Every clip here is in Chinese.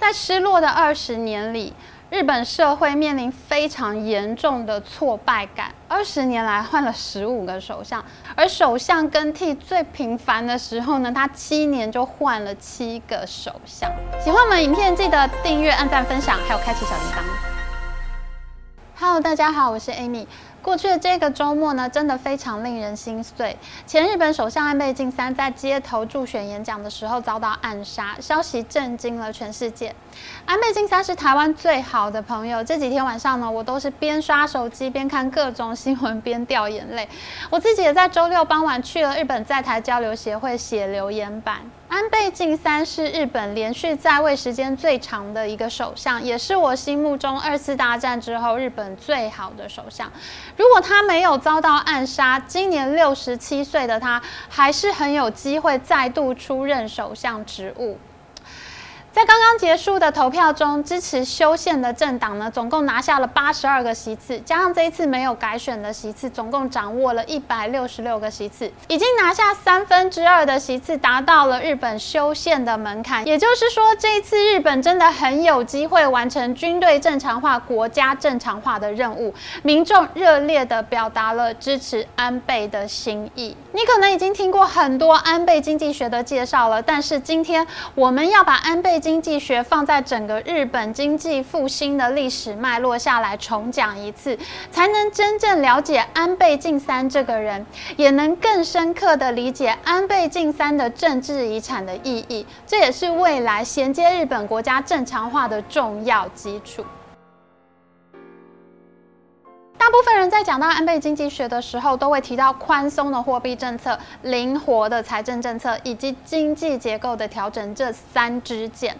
在失落的二十年里，日本社会面临非常严重的挫败感。二十年来换了十五个首相，而首相更替最频繁的时候呢，他七年就换了七个首相。喜欢我们影片，记得订阅、按赞、分享，还有开启小铃铛。Hello，大家好，我是 Amy。过去的这个周末呢，真的非常令人心碎。前日本首相安倍晋三在街头助选演讲的时候遭到暗杀，消息震惊了全世界。安倍晋三是台湾最好的朋友，这几天晚上呢，我都是边刷手机边看各种新闻边掉眼泪。我自己也在周六傍晚去了日本在台交流协会写留言板。安倍晋三是日本连续在位时间最长的一个首相，也是我心目中二次大战之后日本最好的首相。如果他没有遭到暗杀，今年六十七岁的他还是很有机会再度出任首相职务。在刚刚结束的投票中，支持修宪的政党呢，总共拿下了八十二个席次，加上这一次没有改选的席次，总共掌握了一百六十六个席次，已经拿下三分之二的席次，达到了日本修宪的门槛。也就是说，这一次日本真的很有机会完成军队正常化、国家正常化的任务。民众热烈的表达了支持安倍的心意。你可能已经听过很多安倍经济学的介绍了，但是今天我们要把安倍。经济学放在整个日本经济复兴的历史脉络下来重讲一次，才能真正了解安倍晋三这个人，也能更深刻的理解安倍晋三的政治遗产的意义。这也是未来衔接日本国家正常化的重要基础。大部分人在讲到安倍经济学的时候，都会提到宽松的货币政策、灵活的财政政策以及经济结构的调整这三支箭。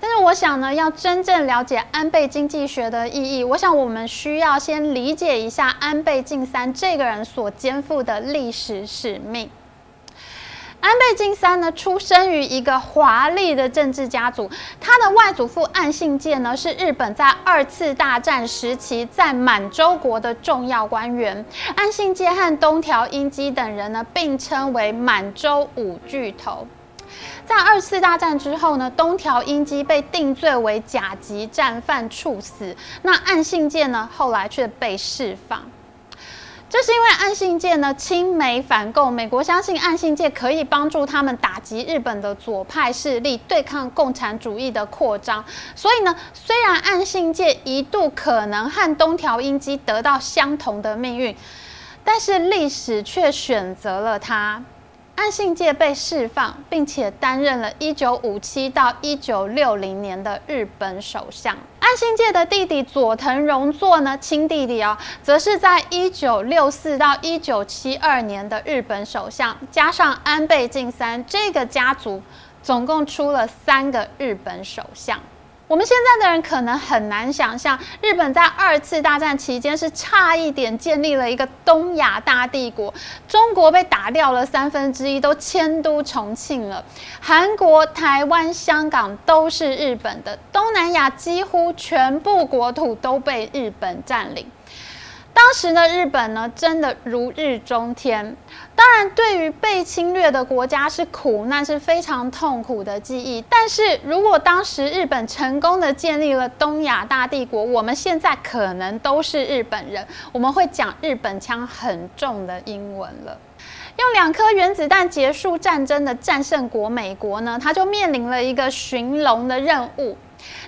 但是，我想呢，要真正了解安倍经济学的意义，我想我们需要先理解一下安倍晋三这个人所肩负的历史使命。安倍晋三呢，出生于一个华丽的政治家族。他的外祖父岸信介呢，是日本在二次大战时期在满洲国的重要官员。岸信介和东条英机等人呢，并称为满洲五巨头。在二次大战之后呢，东条英机被定罪为甲级战犯处死。那岸信介呢，后来却被释放。这是因为岸信介呢亲美反共，美国相信岸信介可以帮助他们打击日本的左派势力，对抗共产主义的扩张。所以呢，虽然岸信介一度可能和东条英机得到相同的命运，但是历史却选择了他。岸信介被释放，并且担任了1957到1960年的日本首相。安新介的弟弟佐藤荣作呢，亲弟弟哦，则是在一九六四到一九七二年的日本首相。加上安倍晋三这个家族，总共出了三个日本首相。我们现在的人可能很难想象，日本在二次大战期间是差一点建立了一个东亚大帝国，中国被打掉了三分之一，都迁都重庆了，韩国、台湾、香港都是日本的，东南亚几乎全部国土都被日本占领。当时呢，日本呢真的如日中天。当然，对于被侵略的国家是苦难，是非常痛苦的记忆。但是如果当时日本成功的建立了东亚大帝国，我们现在可能都是日本人，我们会讲日本腔很重的英文了。用两颗原子弹结束战争的战胜国美国呢，他就面临了一个寻龙的任务。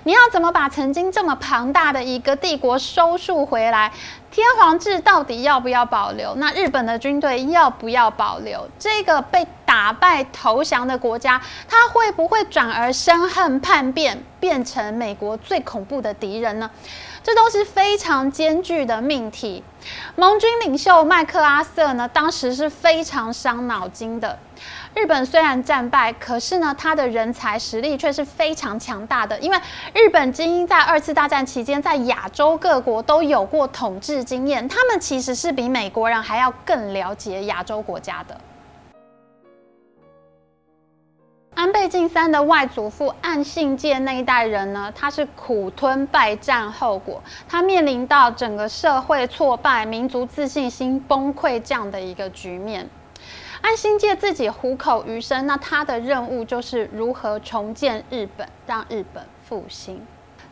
你要怎么把曾经这么庞大的一个帝国收束回来？天皇制到底要不要保留？那日本的军队要不要保留？这个被打败投降的国家，他会不会转而生恨叛变，变成美国最恐怖的敌人呢？这都是非常艰巨的命题。盟军领袖麦克阿瑟呢，当时是非常伤脑筋的。日本虽然战败，可是呢，他的人才实力却是非常强大的。因为日本精英在二次大战期间，在亚洲各国都有过统治经验，他们其实是比美国人还要更了解亚洲国家的。安倍晋三的外祖父岸信介那一代人呢，他是苦吞败战后果，他面临到整个社会挫败、民族自信心崩溃这样的一个局面。岸信介自己虎口余生，那他的任务就是如何重建日本，让日本复兴。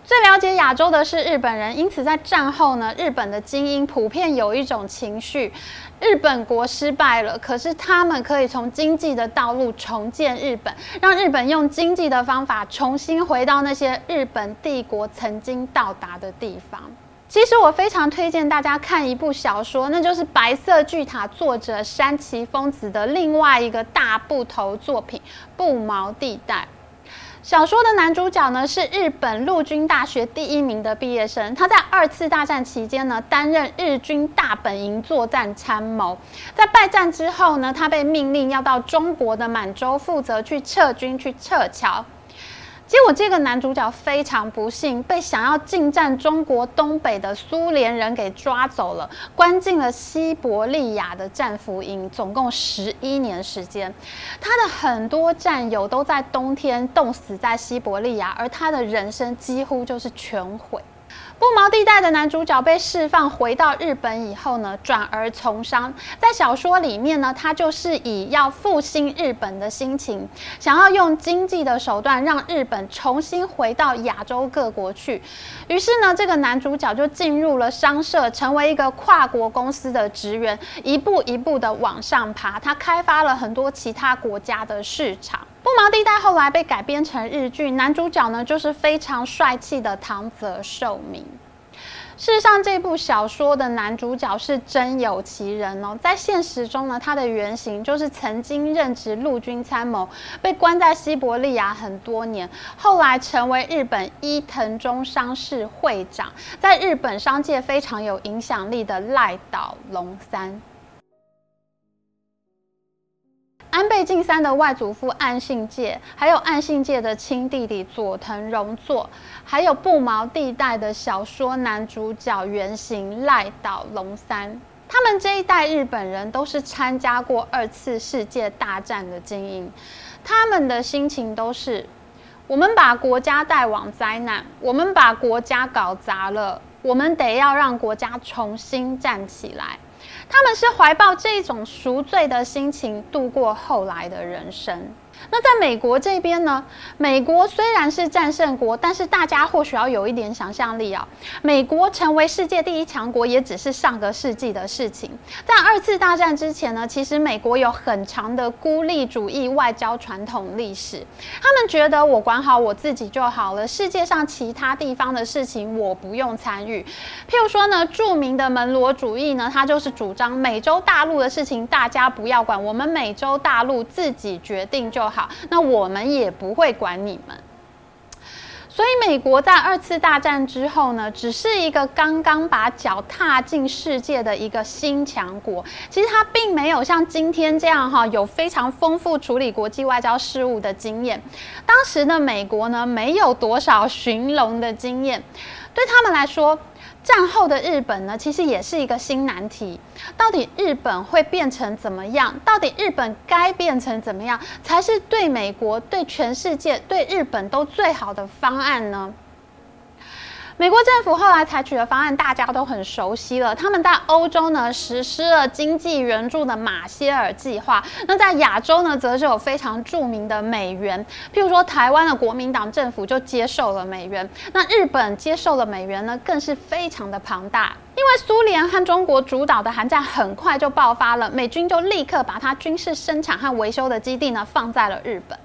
最了解亚洲的是日本人，因此在战后呢，日本的精英普遍有一种情绪：日本国失败了，可是他们可以从经济的道路重建日本，让日本用经济的方法重新回到那些日本帝国曾经到达的地方。其实我非常推荐大家看一部小说，那就是《白色巨塔》作者山崎丰子的另外一个大部头作品《不毛地带》。小说的男主角呢是日本陆军大学第一名的毕业生，他在二次大战期间呢担任日军大本营作战参谋，在败战之后呢，他被命令要到中国的满洲负责去撤军去撤侨。结果，这个男主角非常不幸，被想要进占中国东北的苏联人给抓走了，关进了西伯利亚的战俘营，总共十一年时间。他的很多战友都在冬天冻死在西伯利亚，而他的人生几乎就是全毁。不毛地带的男主角被释放回到日本以后呢，转而从商。在小说里面呢，他就是以要复兴日本的心情，想要用经济的手段让日本重新回到亚洲各国去。于是呢，这个男主角就进入了商社，成为一个跨国公司的职员，一步一步的往上爬。他开发了很多其他国家的市场。不毛地带后来被改编成日剧，男主角呢就是非常帅气的唐泽寿明。事实上，这部小说的男主角是真有其人哦。在现实中呢，他的原型就是曾经任职陆军参谋，被关在西伯利亚很多年，后来成为日本伊藤忠商事会长，在日本商界非常有影响力的赖岛龙三。安倍晋三的外祖父岸信介，还有岸信介的亲弟弟佐藤荣作，还有不毛地带的小说男主角原型赖岛龙三，他们这一代日本人都是参加过二次世界大战的精英，他们的心情都是：我们把国家带往灾难，我们把国家搞砸了，我们得要让国家重新站起来。他们是怀抱这种赎罪的心情度过后来的人生。那在美国这边呢？美国虽然是战胜国，但是大家或许要有一点想象力啊。美国成为世界第一强国，也只是上个世纪的事情。在二次大战之前呢，其实美国有很长的孤立主义外交传统历史。他们觉得我管好我自己就好了，世界上其他地方的事情我不用参与。譬如说呢，著名的门罗主义呢，他就是主张美洲大陆的事情大家不要管，我们美洲大陆自己决定就好，那我们也不会管你们。所以，美国在二次大战之后呢，只是一个刚刚把脚踏进世界的一个新强国。其实，它并没有像今天这样哈，有非常丰富处理国际外交事务的经验。当时的美国呢，没有多少寻龙的经验，对他们来说。战后的日本呢，其实也是一个新难题。到底日本会变成怎么样？到底日本该变成怎么样，才是对美国、对全世界、对日本都最好的方案呢？美国政府后来采取的方案，大家都很熟悉了。他们在欧洲呢实施了经济援助的马歇尔计划，那在亚洲呢，则是有非常著名的美元。譬如说，台湾的国民党政府就接受了美元，那日本接受了美元呢，更是非常的庞大。因为苏联和中国主导的韩战很快就爆发了，美军就立刻把它军事生产和维修的基地呢放在了日本。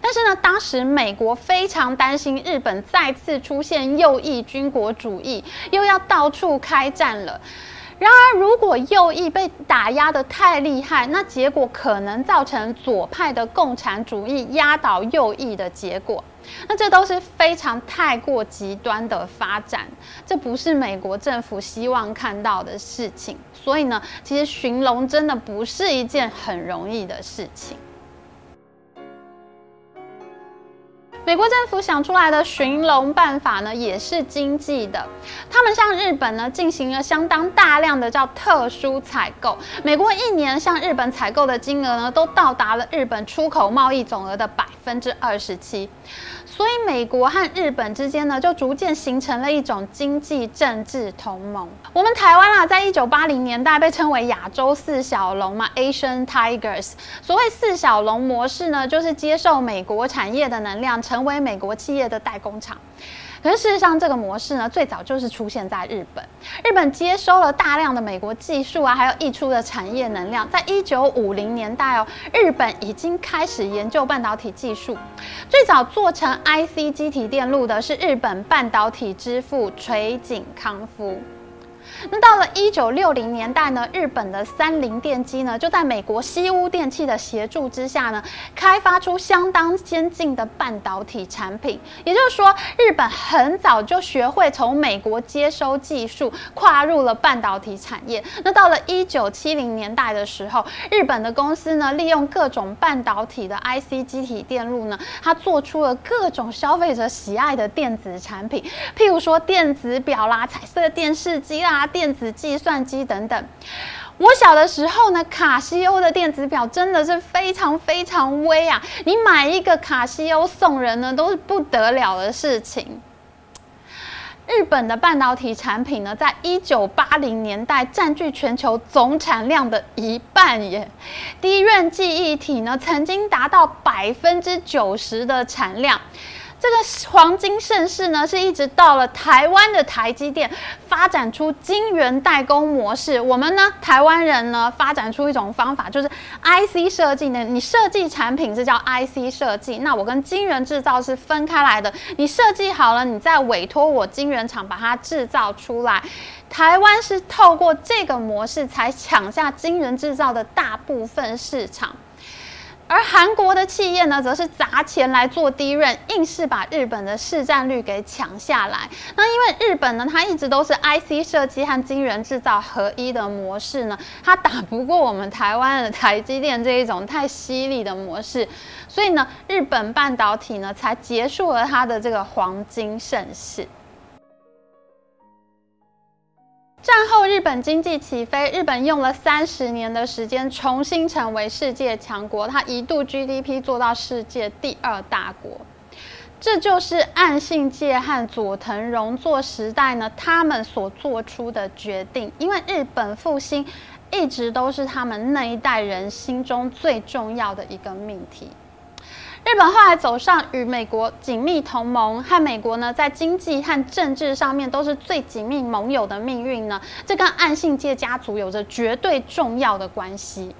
但是呢，当时美国非常担心日本再次出现右翼军国主义，又要到处开战了。然而，如果右翼被打压的太厉害，那结果可能造成左派的共产主义压倒右翼的结果。那这都是非常太过极端的发展，这不是美国政府希望看到的事情。所以呢，其实寻龙真的不是一件很容易的事情。美国政府想出来的寻龙办法呢，也是经济的。他们向日本呢进行了相当大量的叫特殊采购。美国一年向日本采购的金额呢，都到达了日本出口贸易总额的百分之二十七。所以，美国和日本之间呢，就逐渐形成了一种经济政治同盟。我们台湾啊，在一九八零年代被称为亚洲四小龙嘛，Asian Tigers。所谓四小龙模式呢，就是接受美国产业的能量，成为美国企业的代工厂。可是事实上，这个模式呢，最早就是出现在日本。日本接收了大量的美国技术啊，还有溢出的产业能量。在一九五零年代哦，日本已经开始研究半导体技术。最早做成 IC 机体电路的是日本半导体之父垂井康夫。那到了一九六零年代呢，日本的三菱电机呢，就在美国西屋电器的协助之下呢，开发出相当先进的半导体产品。也就是说，日本很早就学会从美国接收技术，跨入了半导体产业。那到了一九七零年代的时候，日本的公司呢，利用各种半导体的 IC 机体电路呢，它做出了各种消费者喜爱的电子产品，譬如说电子表啦、彩色电视机啦。电子计算机等等，我小的时候呢，卡西欧的电子表真的是非常非常威啊！你买一个卡西欧送人呢，都是不得了的事情。日本的半导体产品呢，在一九八零年代占据全球总产量的一半耶。低润记忆体呢，曾经达到百分之九十的产量。这个黄金盛世呢，是一直到了台湾的台积电发展出晶圆代工模式。我们呢，台湾人呢，发展出一种方法，就是 IC 设计呢。你设计产品是叫 IC 设计，那我跟晶圆制造是分开来的。你设计好了，你再委托我晶圆厂把它制造出来。台湾是透过这个模式才抢下晶圆制造的大部分市场。而韩国的企业呢，则是砸钱来做低润，硬是把日本的市占率给抢下来。那因为日本呢，它一直都是 IC 设计和晶圆制造合一的模式呢，它打不过我们台湾的台积电这一种太犀利的模式，所以呢，日本半导体呢，才结束了它的这个黄金盛世。日本经济起飞，日本用了三十年的时间重新成为世界强国，它一度 GDP 做到世界第二大国。这就是岸信介和佐藤荣作时代呢，他们所做出的决定。因为日本复兴一直都是他们那一代人心中最重要的一个命题。日本后来走上与美国紧密同盟，和美国呢在经济和政治上面都是最紧密盟友的命运呢，这跟岸信介家族有着绝对重要的关系。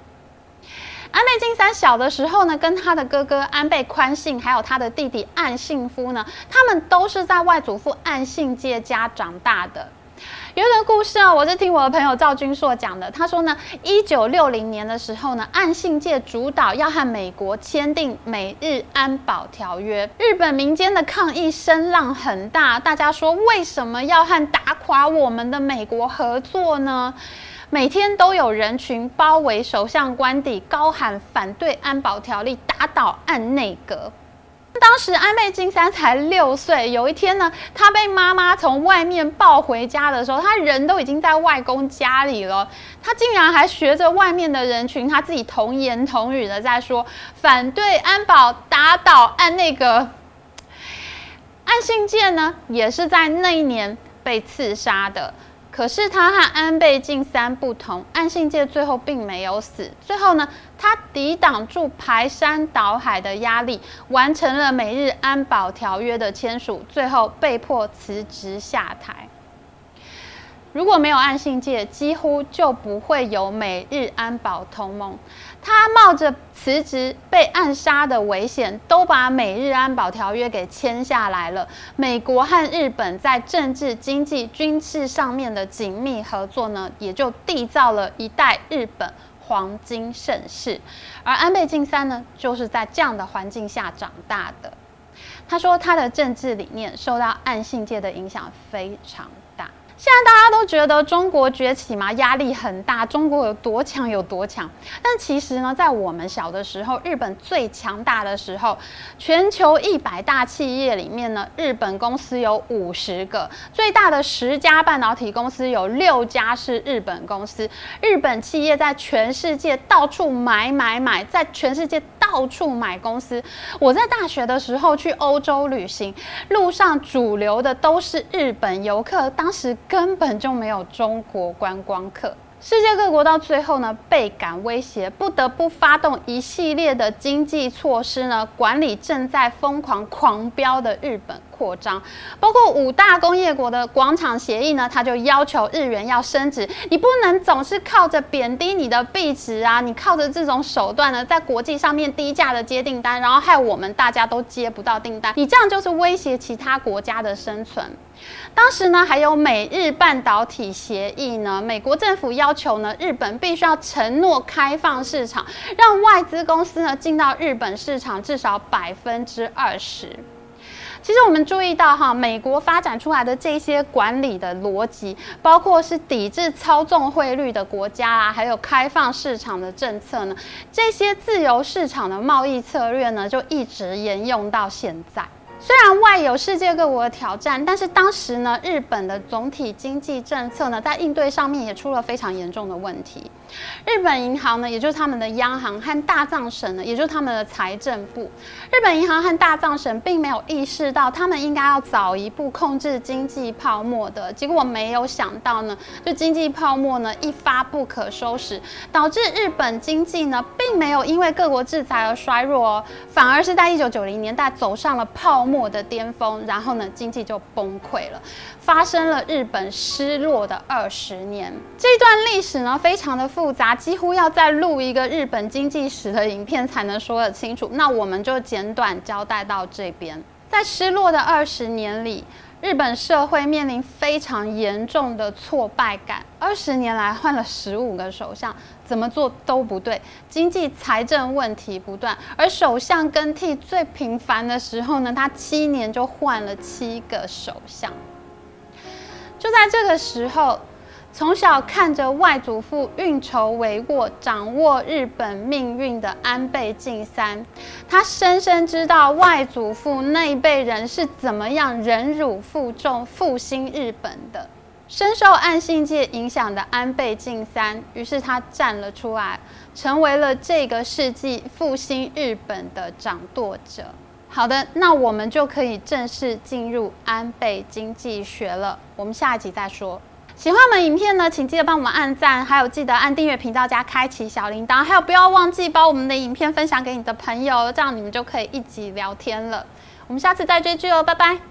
安倍晋三小的时候呢，跟他的哥哥安倍宽信，还有他的弟弟岸信夫呢，他们都是在外祖父岸信介家长大的。有一个故事啊，我是听我的朋友赵君硕讲的。他说呢，一九六零年的时候呢，岸信介主导要和美国签订美日安保条约，日本民间的抗议声浪很大。大家说为什么要和打垮我们的美国合作呢？每天都有人群包围首相官邸，高喊反对安保条例，打倒岸内阁。当时安倍晋三才六岁，有一天呢，他被妈妈从外面抱回家的时候，他人都已经在外公家里了，他竟然还学着外面的人群，他自己童言童语的在说反对安保，打倒按那个 按信件呢，也是在那一年被刺杀的。可是他和安倍晋三不同，岸信介最后并没有死。最后呢，他抵挡住排山倒海的压力，完成了美日安保条约的签署，最后被迫辞职下台。如果没有岸信介，几乎就不会有美日安保同盟。他冒着辞职被暗杀的危险，都把美日安保条约给签下来了。美国和日本在政治、经济、军事上面的紧密合作呢，也就缔造了一代日本黄金盛世。而安倍晋三呢，就是在这样的环境下长大的。他说，他的政治理念受到岸信介的影响非常大。现在大家都觉得中国崛起嘛，压力很大，中国有多强有多强。但其实呢，在我们小的时候，日本最强大的时候，全球一百大企业里面呢，日本公司有五十个，最大的十家半导体公司有六家是日本公司。日本企业在全世界到处买买买，在全世界到处买公司。我在大学的时候去欧洲旅行，路上主流的都是日本游客，当时。根本就没有中国观光客，世界各国到最后呢，倍感威胁，不得不发动一系列的经济措施呢，管理正在疯狂狂飙的日本。扩张，包括五大工业国的广场协议呢，它就要求日元要升值，你不能总是靠着贬低你的币值啊，你靠着这种手段呢，在国际上面低价的接订单，然后害我们大家都接不到订单，你这样就是威胁其他国家的生存。当时呢，还有美日半导体协议呢，美国政府要求呢，日本必须要承诺开放市场，让外资公司呢进到日本市场至少百分之二十。其实我们注意到哈，美国发展出来的这些管理的逻辑，包括是抵制操纵汇率的国家啊，还有开放市场的政策呢，这些自由市场的贸易策略呢，就一直沿用到现在。虽然外有世界各国的挑战，但是当时呢，日本的总体经济政策呢，在应对上面也出了非常严重的问题。日本银行呢，也就是他们的央行和大藏省呢，也就是他们的财政部。日本银行和大藏省并没有意识到，他们应该要早一步控制经济泡沫的。结果没有想到呢，就经济泡沫呢一发不可收拾，导致日本经济呢，并没有因为各国制裁而衰弱哦，反而是在一九九零年代走上了泡沫的巅峰，然后呢，经济就崩溃了，发生了日本失落的二十年。这段历史呢，非常的复。复杂，几乎要再录一个日本经济史的影片才能说得清楚。那我们就简短交代到这边。在失落的二十年里，日本社会面临非常严重的挫败感。二十年来换了十五个首相，怎么做都不对，经济财政问题不断。而首相更替最频繁的时候呢，他七年就换了七个首相。就在这个时候。从小看着外祖父运筹帷幄、掌握日本命运的安倍晋三，他深深知道外祖父那一辈人是怎么样忍辱负重复兴日本的。深受岸信介影响的安倍晋三，于是他站了出来，成为了这个世纪复兴日本的掌舵者。好的，那我们就可以正式进入安倍经济学了。我们下一集再说。喜欢我们影片呢，请记得帮我们按赞，还有记得按订阅频道加开启小铃铛，还有不要忘记把我们的影片分享给你的朋友，这样你们就可以一起聊天了。我们下次再追剧哦，拜拜。